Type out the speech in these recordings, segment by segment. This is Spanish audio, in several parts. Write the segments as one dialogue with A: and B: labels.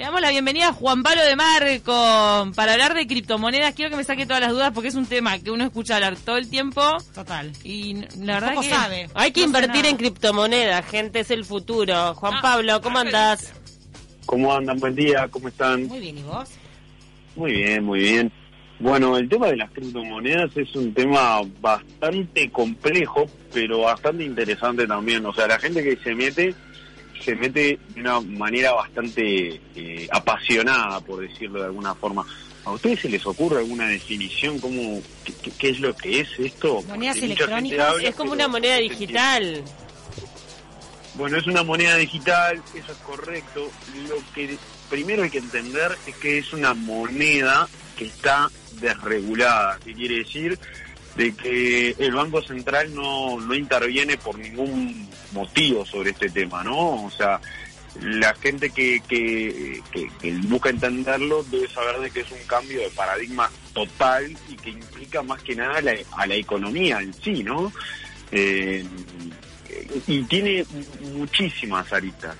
A: Le damos la bienvenida a Juan Pablo de Marco para hablar de criptomonedas. Quiero que me saque todas las dudas porque es un tema que uno escucha hablar todo el tiempo.
B: Total.
A: Y la verdad
B: Poco
A: que
B: sabe.
C: Hay que
A: No
C: invertir en criptomonedas, gente, es el futuro. Juan
A: Ah,
C: Pablo, ¿cómo andás?
D: ¿Cómo andan? Buen día, ¿cómo están?
B: Muy bien, ¿y vos?
D: Muy bien, muy bien. Bueno, el tema de las criptomonedas es un tema bastante complejo, pero bastante interesante también. O sea, la gente que se mete, se mete de una manera bastante eh, apasionada, por decirlo de alguna forma. ¿A ustedes se les ocurre alguna definición? ¿Cómo, qué, qué- qué es lo que es esto?
B: Monedas electrónicas,
D: habla,
C: Es como una moneda digital.
D: Bueno, es una moneda digital, eso es correcto. Lo que primero hay que entender es que es una moneda que está desregulada. ¿Qué quiere decir? De que el Banco Central no, no interviene por ningún motivo sobre este tema, ¿no? O sea, la gente que, que, que- que busca entenderlo debe saber de que es un cambio de paradigma total y que implica más que nada la, a la economía en sí, ¿no? Eh, y tiene muchísimas aristas.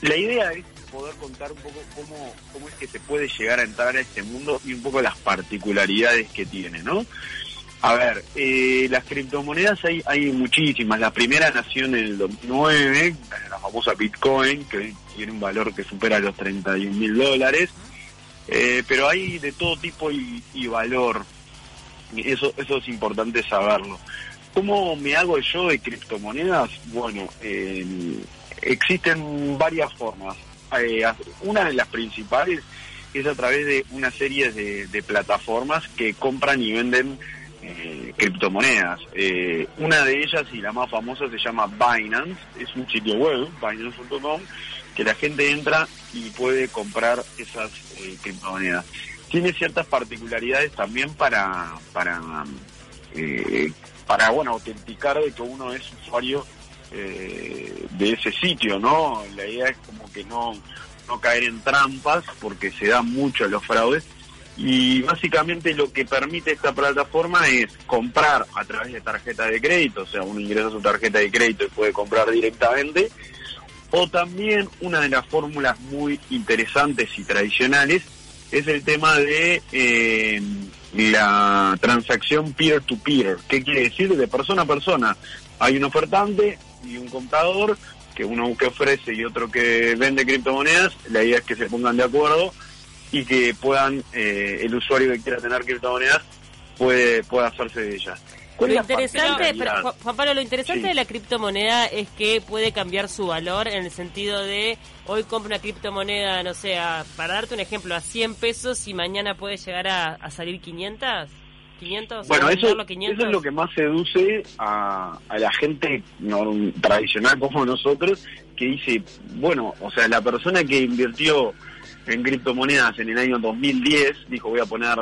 D: La idea es poder contar un poco cómo, cómo es que se puede llegar a entrar a este mundo y un poco las particularidades que tiene, ¿no? A ver, eh, las criptomonedas hay, hay muchísimas. La primera nació en el 2009, la famosa Bitcoin, que tiene un valor que supera los 31 mil dólares. Eh, pero hay de todo tipo y, y valor. Eso, eso es importante saberlo. ¿Cómo me hago yo de criptomonedas? Bueno, eh, existen varias formas. Eh, una de las principales es a través de una serie de, de plataformas que compran y venden eh, criptomonedas. Eh, una de ellas y la más famosa se llama Binance, es un sitio web, binance.com, que la gente entra y puede comprar esas eh, criptomonedas. Tiene ciertas particularidades también para, para, eh, para bueno, autenticar de que uno es usuario eh, de ese sitio, ¿no? La idea es como que no, no caer en trampas porque se dan mucho los fraudes y básicamente lo que permite esta plataforma es comprar a través de tarjeta de crédito, o sea, uno ingresa su tarjeta de crédito y puede comprar directamente, o también una de las fórmulas muy interesantes y tradicionales es el tema de eh, la transacción peer-to-peer. ¿Qué quiere decir? De persona a persona. Hay un ofertante y un comprador, que uno que ofrece y otro que vende criptomonedas. La idea es que se pongan de acuerdo y que puedan, eh, el usuario que quiera tener criptomonedas puede, puede hacerse de ellas. ¿Cuál
C: Lo interesante, pero, Juan- Juan Pablo, lo interesante
D: Sí.
C: de la criptomoneda es que puede cambiar su valor en el sentido de hoy compro una criptomoneda, no sé, a- para darte un ejemplo, a 100 pesos y mañana puede llegar a, a salir 500. 500,
D: Bueno, eso,
C: venderlo a 500.
D: eso es lo que más seduce a, a la gente no, tradicional como nosotros, que dice, bueno, o sea, la persona que invirtió en criptomonedas en el año 2010, dijo voy a poner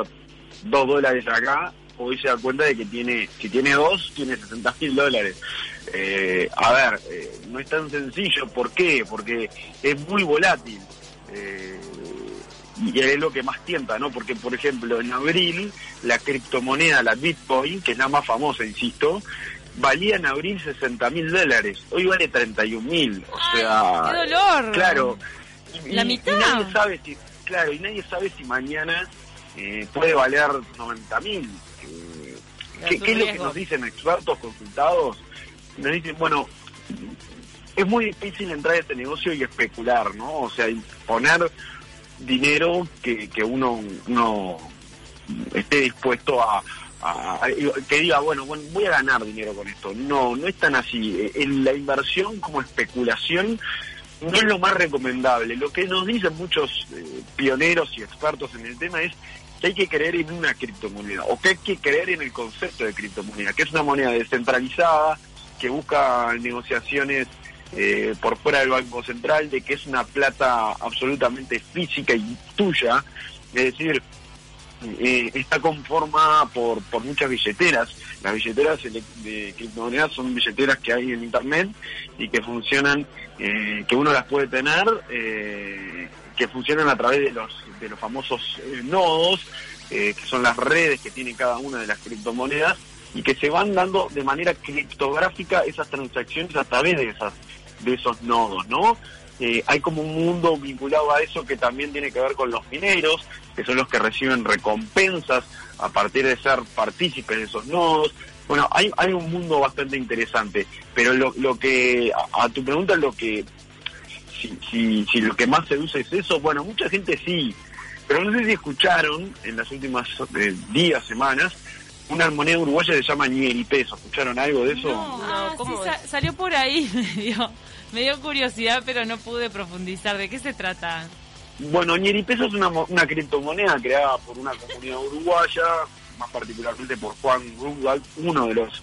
D: dos dólares acá, hoy se da cuenta de que tiene, si tiene dos, tiene 60 mil dólares. Eh, a ver, eh, no es tan sencillo, ¿por qué? Porque es muy volátil. Eh, y es lo que más tienta, ¿no? Porque, por ejemplo, en abril, la criptomoneda, la Bitcoin, que es la más famosa, insisto, valía en abril 60 mil dólares. Hoy vale 31 mil. O sea.
A: ¡Qué dolor!
D: Claro. Y-
A: ¿La mitad?
D: Y nadie sabe si. Claro, y nadie sabe si mañana eh, puede valer 90 mil. Eh, ¿qué, qué es lo que nos dicen expertos consultados? Nos dicen, bueno, es muy difícil entrar a este negocio y especular, ¿no? O sea, y poner dinero que, que uno, uno esté dispuesto a, que diga, bueno, bueno, voy a ganar dinero con esto. No, no es tan así. En la inversión como especulación no es lo más recomendable. Lo que nos dicen muchos eh, pioneros y expertos en el tema es que hay que creer en una criptomoneda o que hay que creer en el concepto de criptomoneda, que es una moneda descentralizada, que busca negociaciones eh, por fuera del Banco Central, de que es una plata absolutamente física y tuya, es decir, eh, está conformada por, por muchas billeteras. Las billeteras de criptomonedas son billeteras que hay en Internet y que funcionan, eh, que uno las puede tener, eh, que funcionan a través de los, de los famosos nodos, que son las redes que tiene cada una de las criptomonedas y que se van dando de manera criptográfica esas transacciones a través de esas de esos nodos, ¿no? eh, hay como un mundo vinculado a eso que también tiene que ver con los mineros, que son los que reciben recompensas a partir de ser partícipes de esos nodos. Bueno, hay, hay un mundo bastante interesante, pero lo, lo que, a, tu pregunta, lo que, si, si, si lo que más se usa es eso, bueno, mucha gente sí, pero no sé si escucharon en las últimas eh, días, semanas, una moneda uruguaya que se llama Nieri Peso. ¿Escucharon algo de eso?
A: No, ah, sí, salió por ahí, me dio, me dio curiosidad, pero no pude profundizar. ¿De qué se trata?
D: Bueno, Nieri Peso es una, una criptomoneda creada por una comunidad uruguaya, más particularmente por Juan Rudal, uno de los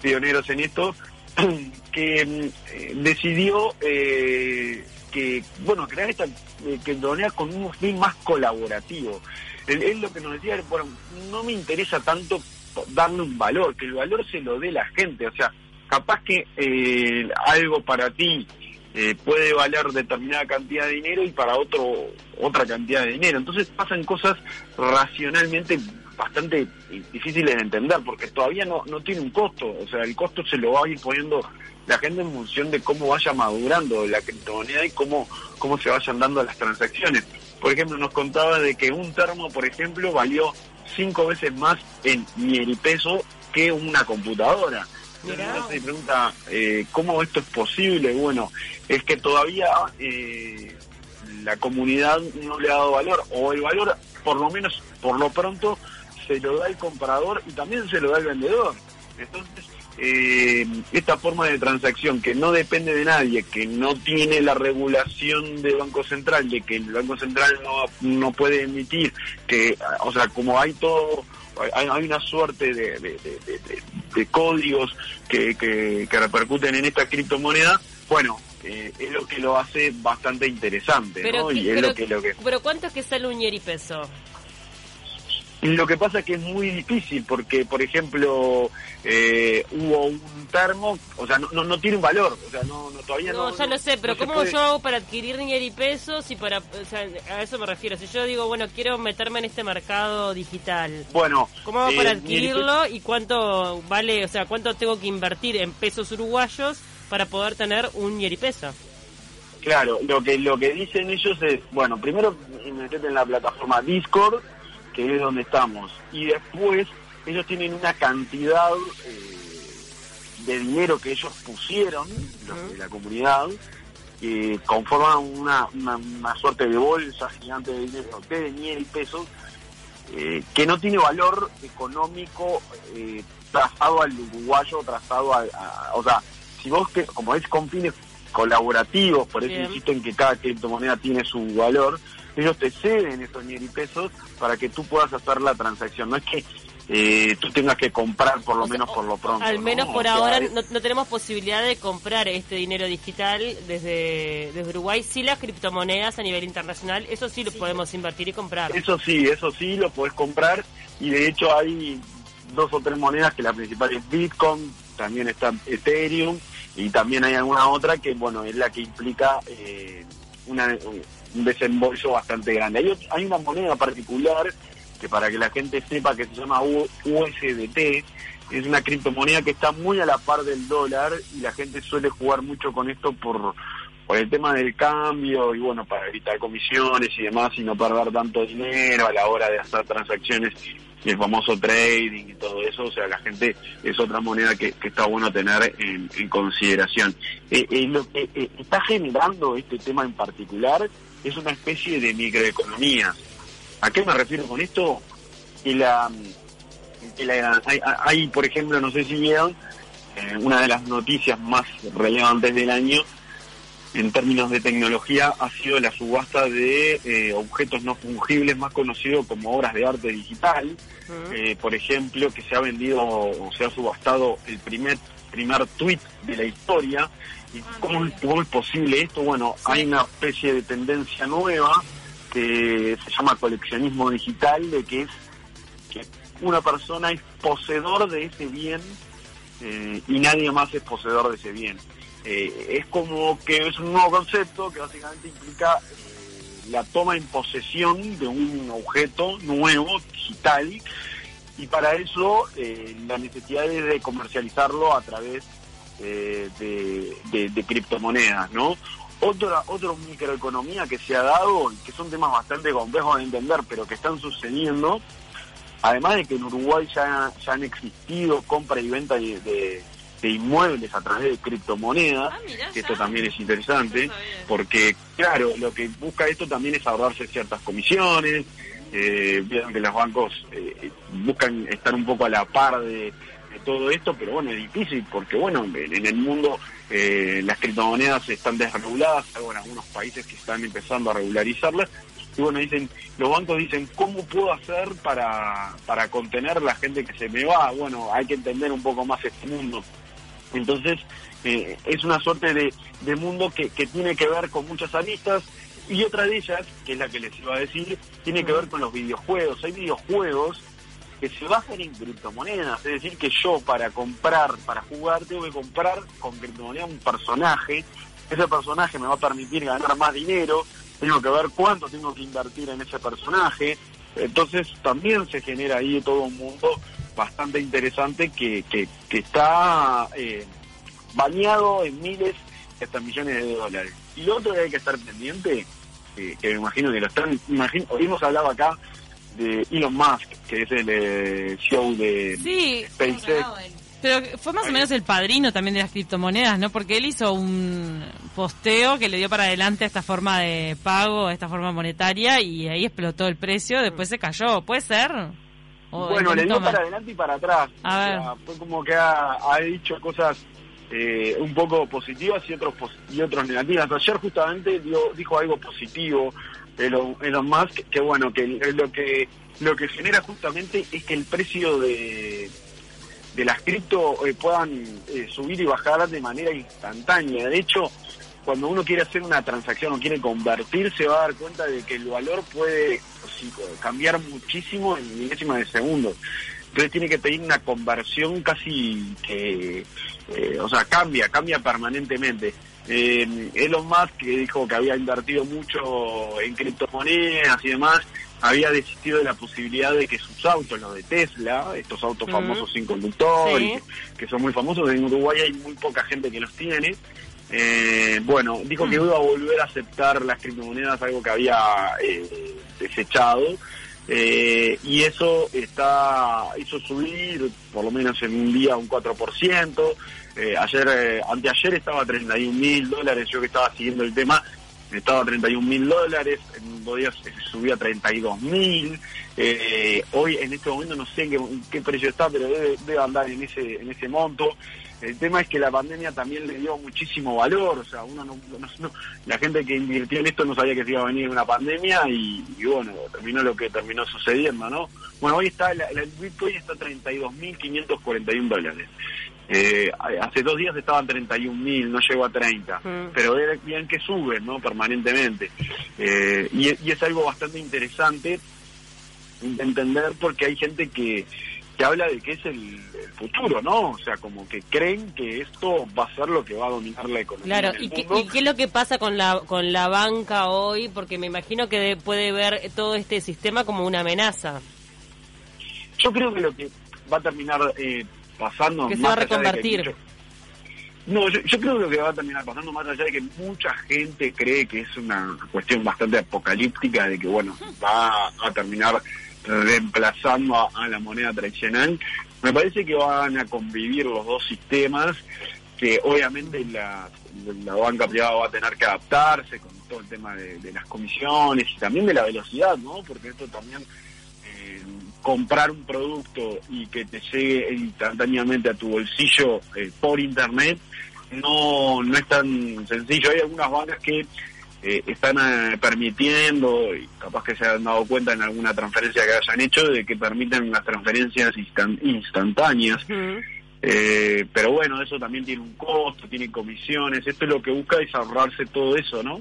D: pioneros en esto, que eh, decidió eh, que, bueno, crear esta eh, criptomoneda con un fin más colaborativo. Él, lo que nos decía, bueno, no me interesa tanto darle un valor, que el valor se lo dé la gente. O sea, capaz que eh, algo para ti eh, puede valer determinada cantidad de dinero y para otro otra cantidad de dinero. Entonces pasan cosas racionalmente bastante difíciles de entender porque todavía no, no tiene un costo. O sea, el costo se lo va a ir poniendo la gente en función de cómo vaya madurando la criptomoneda y cómo, cómo se vayan dando las transacciones. Por ejemplo, nos contaba de que un termo, por ejemplo, valió cinco veces más en miel peso que una computadora. Entonces se pregunta, eh, ¿cómo esto es posible? Bueno, es que todavía eh, la comunidad no le ha dado valor, o el valor, por lo menos por lo pronto, se lo da el comprador y también se lo da el vendedor. Entonces, eh, esta forma de transacción que no depende de nadie, que no tiene la regulación del Banco Central, de que el Banco Central no, no puede emitir, que, o sea, como hay todo, hay, una suerte de, de, códigos que, que, repercuten en esta criptomoneda, bueno, eh, es lo que lo hace bastante interesante,
C: pero, Y es lo que, lo que... Pero ¿cuánto es que sale un peso?
D: Lo que pasa es que es muy difícil porque, por ejemplo, eh, hubo un termo, o sea, no, no, tiene un valor, o sea, no, todavía no.
C: No, ya lo sé, pero ¿cómo yo hago para adquirir dinero y pesos y para, o sea, a eso me refiero? Si yo digo, bueno, quiero meterme en este mercado digital,
D: bueno,
C: ¿cómo hago para eh, adquirirlo y cuánto vale, o sea, cuánto tengo que invertir en pesos uruguayos para poder tener un peso?
D: Claro, lo que lo que dicen ellos es, bueno, primero metete en la plataforma Discord que es donde estamos. Y después ellos tienen una cantidad eh, de dinero que ellos pusieron, los de la comunidad, que conforman una, una, suerte de bolsa gigante de dinero, de dinero y pesos, eh, que no tiene valor económico eh, trazado al uruguayo, trazado a, O sea, si vos, que como es con fines colaborativos, por eso insisto en que cada criptomoneda tiene su valor, ellos te ceden esos y pesos para que tú puedas hacer la transacción. No es que eh, tú tengas que comprar por lo menos por lo pronto.
C: Al menos por ahora no, tenemos posibilidad de comprar este dinero digital desde, desde Uruguay. Sí las criptomonedas a nivel internacional, eso sí lo podemos invertir y comprar.
D: Eso sí, eso sí lo puedes comprar y de hecho hay dos o tres monedas que la principal es Bitcoin, también está Ethereum y también hay alguna otra que bueno es la que implica eh, una un desembolso bastante grande. Hay, hay una moneda particular que para que la gente sepa que se llama USDT, es una criptomoneda que está muy a la par del dólar y la gente suele jugar mucho con esto por, por el tema del cambio y bueno, para evitar comisiones y demás y no perder tanto dinero a la hora de hacer transacciones y el famoso trading y todo eso, o sea, la gente es otra moneda que, está bueno tener en, consideración. Eh, eh, lo que eh, está generando este tema en particular es una especie de microeconomía. ¿A qué me refiero con esto? Que la, hay, por ejemplo, no sé si vieron, eh, una de las noticias más relevantes del año en términos de tecnología ha sido la subasta de eh, objetos no fungibles más conocido como obras de arte digital. Eh, por ejemplo, que se ha vendido o se ha subastado el primer primer tweet de la historia ¿Y cómo, es posible esto? Bueno, hay una especie de tendencia nueva que se llama coleccionismo digital, de que es que una persona es poseedor de ese bien eh, y nadie más es poseedor de ese bien. Eh, es como que es un nuevo concepto que básicamente implica eh, la toma en posesión de un objeto nuevo, digital, y para eso la necesidad es de comercializarlo a través de, criptomonedas, ¿no? otra otra microeconomía que se ha dado que son temas bastante complejos de entender, pero que están sucediendo. Además de que en Uruguay ya, ya han existido compra y venta de, de- de inmuebles a través de criptomonedas,
A: Ah, mirá,
D: que
A: ya.
D: esto también es interesante,
A: No
D: porque claro, lo que busca esto también es ahorrarse ciertas comisiones, eh, vieron que los bancos eh, buscan estar un poco a la par de, de todo esto, pero bueno, es difícil porque bueno, en, el mundo eh, las criptomonedas están desreguladas, salvo en algunos países que están empezando a regularizarlas, y bueno, dicen, los bancos dicen, ¿cómo puedo hacer para, para contener la gente que se me va? Bueno, hay que entender un poco más este mundo. Entonces, eh, es una suerte de, de mundo que, que tiene que ver con muchas aristas y otra de ellas, que es la que les iba a decir, tiene que ver con los videojuegos. Hay videojuegos que se basan en criptomonedas, es decir, que yo para comprar, para jugar, tengo que comprar con criptomoneda un personaje. Ese personaje me va a permitir ganar más dinero, tengo que ver cuánto tengo que invertir en ese personaje. Entonces también se genera ahí todo un mundo bastante interesante que, que, está eh, bañado en miles hasta millones de dólares. Y lo otro que hay que estar pendiente, eh, que me imagino que lo están, imagino, hemos hablado acá de Elon Musk, que es el eh, show de
A: Sí,
D: SpaceX.
A: pero fue más o menos el padrino también de las criptomonedas, ¿no? Porque él hizo un posteo que le dio para adelante a esta forma de pago, a esta forma monetaria, y ahí explotó el precio, después se cayó. ¿Puede ser? ¿O
D: Bueno, le dio para adelante y para atrás.
A: A
D: O
A: ver.
D: sea, fue como que ha, ha dicho cosas eh, un poco positivas y otros y otros negativas. Ayer justamente dio- dijo algo positivo Elon, Elon Musk, que bueno, que lo que lo que genera justamente es que el precio de de las cripto eh, puedan eh, subir y bajar de manera instantánea. De hecho, cuando uno quiere hacer una transacción o quiere convertir, se va a dar cuenta de que el valor puede cambiar muchísimo en milésimas de segundo. Entonces tiene que pedir una conversión casi que, eh, o sea, cambia, cambia permanentemente. Eh, Elon Musk, que dijo que había invertido mucho en criptomonedas y demás, había desistido de la posibilidad de que sus autos, los de Tesla, estos autos famosos sin conductor, y
C: Sí.
D: que, que son muy famosos, en Uruguay hay muy poca gente que los tiene. Eh, bueno, dijo que iba a volver a aceptar las criptomonedas, algo que había eh, desechado. Eh, y eso está hizo subir por lo menos en un día un 4%. Eh, ayer, eh, anteayer estaba a 31 mil dólares, yo que estaba siguiendo el tema, estaba a 31 mil dólares, en dos días eh, subió a 32 mil. Eh, hoy en este momento no sé en qué, precio está, pero debe, debe andar en ese, en ese monto. El tema es que la pandemia también le dio muchísimo valor, o sea, uno no, no- no- la gente que invirtió en esto no sabía que se iba a venir una pandemia y, y bueno, terminó lo que terminó sucediendo, ¿no? Bueno, hoy está, la, la- el Bitcoin está a 32.541 dólares. Eh, hace dos días estaban 31.000, no llegó a 30,
C: Mm.
D: pero bien que suben, ¿no? Permanentemente. Eh, y, y es algo bastante interesante de entender porque hay gente que, que habla de que es el, el futuro, ¿no? O sea, como que creen que esto va a ser lo que va a dominar la economía.
C: Claro,
D: en el
C: ¿y qué,
D: mundo.
C: y qué es lo que pasa con la, con la banca hoy? Porque me imagino que de- puede ver todo este sistema como una amenaza.
D: Yo creo que lo que va a terminar eh, pasando...
C: Que se
D: más
C: va a
D: allá de que
C: reconvertir.
D: mucho- No, yo, yo creo que lo que va a terminar pasando, más allá de que mucha gente cree que es una cuestión bastante apocalíptica, de que, bueno, va a terminar reemplazando a, a la moneda tradicional, me parece que van a convivir los dos sistemas, que obviamente la, la banca privada va a tener que adaptarse con todo el tema de, de las comisiones y también de la velocidad, ¿no? Porque esto también comprar un producto y que te llegue instantáneamente a tu bolsillo eh, por internet no, no es tan sencillo. Hay algunas bancas que eh, están eh, permitiendo, y capaz que se han dado cuenta en alguna transferencia que hayan hecho, de que permiten las transferencias instan- instantáneas. Eh, pero bueno, eso también tiene un costo, tiene comisiones. Esto es lo que busca es ahorrarse todo eso, ¿no?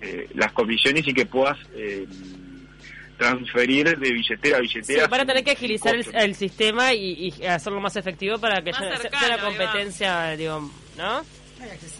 D: Eh, las comisiones y que puedas eh, transferir de billetera a
C: Sí,
D: billetera.
C: van a tener que agilizar el, sistema y, y hacerlo más efectivo para que
A: Más
C: haya-
A: cercano,
C: sea
A: ahí
C: una competencia, digo, ¿no?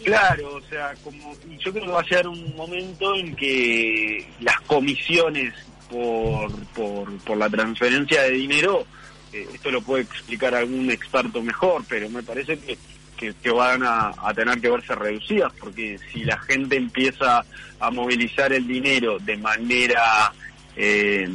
D: Claro, o sea, como y yo creo que va a llegar un momento en que las comisiones por, por, por la transferencia de dinero, eh, esto lo puede explicar algún experto mejor, pero me parece que, que, que van a, a tener que verse reducidas, porque si la gente empieza a movilizar el dinero de manera eh,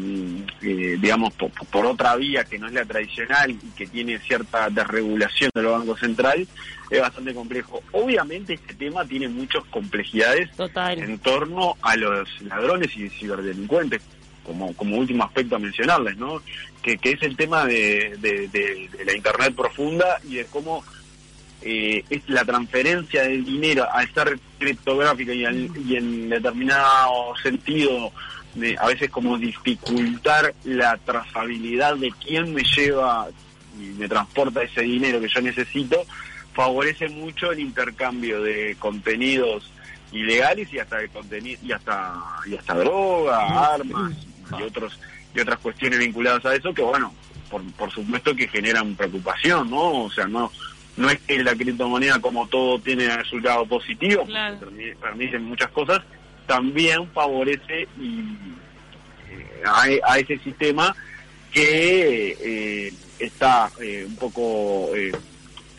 D: eh, digamos, por, por, otra vía que no es la tradicional y que tiene cierta desregulación de los bancos centrales, es bastante complejo. Obviamente este tema tiene muchas complejidades
C: Total.
D: en torno a los ladrones y ciberdelincuentes, como, como último aspecto a mencionarles, ¿no? Que, que es el tema de, de, de, de la Internet profunda y de cómo eh, es la transferencia del dinero al ser criptográfica y, al, y en determinado sentido de, a veces como dificultar la trazabilidad de quién me lleva y me transporta ese dinero que yo necesito, favorece mucho el intercambio de contenidos ilegales y hasta de contenido y hasta y hasta droga, armas y otros y otras cuestiones vinculadas a eso que bueno, por, por supuesto que generan preocupación, ¿no? O sea, no no es que la criptomoneda como todo tiene resultado positivo,
A: Claro.
D: permite, permiten muchas cosas, también favorece y, eh, a, a ese sistema que eh, está eh, un poco, eh,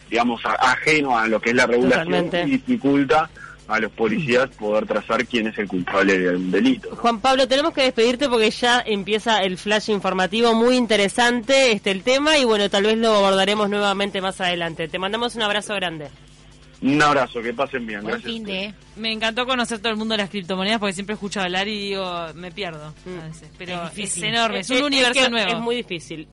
D: digamos, a- ajeno a lo que es la regulación
C: Totalmente.
D: y dificulta a los policías poder trazar quién es el culpable de un delito. ¿no?
C: Juan Pablo, tenemos que despedirte porque ya empieza el flash informativo muy interesante este el tema y bueno, tal vez lo abordaremos nuevamente más adelante. Te mandamos un abrazo grande.
D: Un abrazo, que pasen bien.
B: Buen
D: Gracias.
B: fin de.
A: Me encantó conocer todo el mundo de las criptomonedas porque siempre escucho hablar y digo, me pierdo
C: Mm.
A: a veces. Pero
B: Es
A: es, enorme, es un universo
C: que
A: nuevo.
C: Es muy difícil.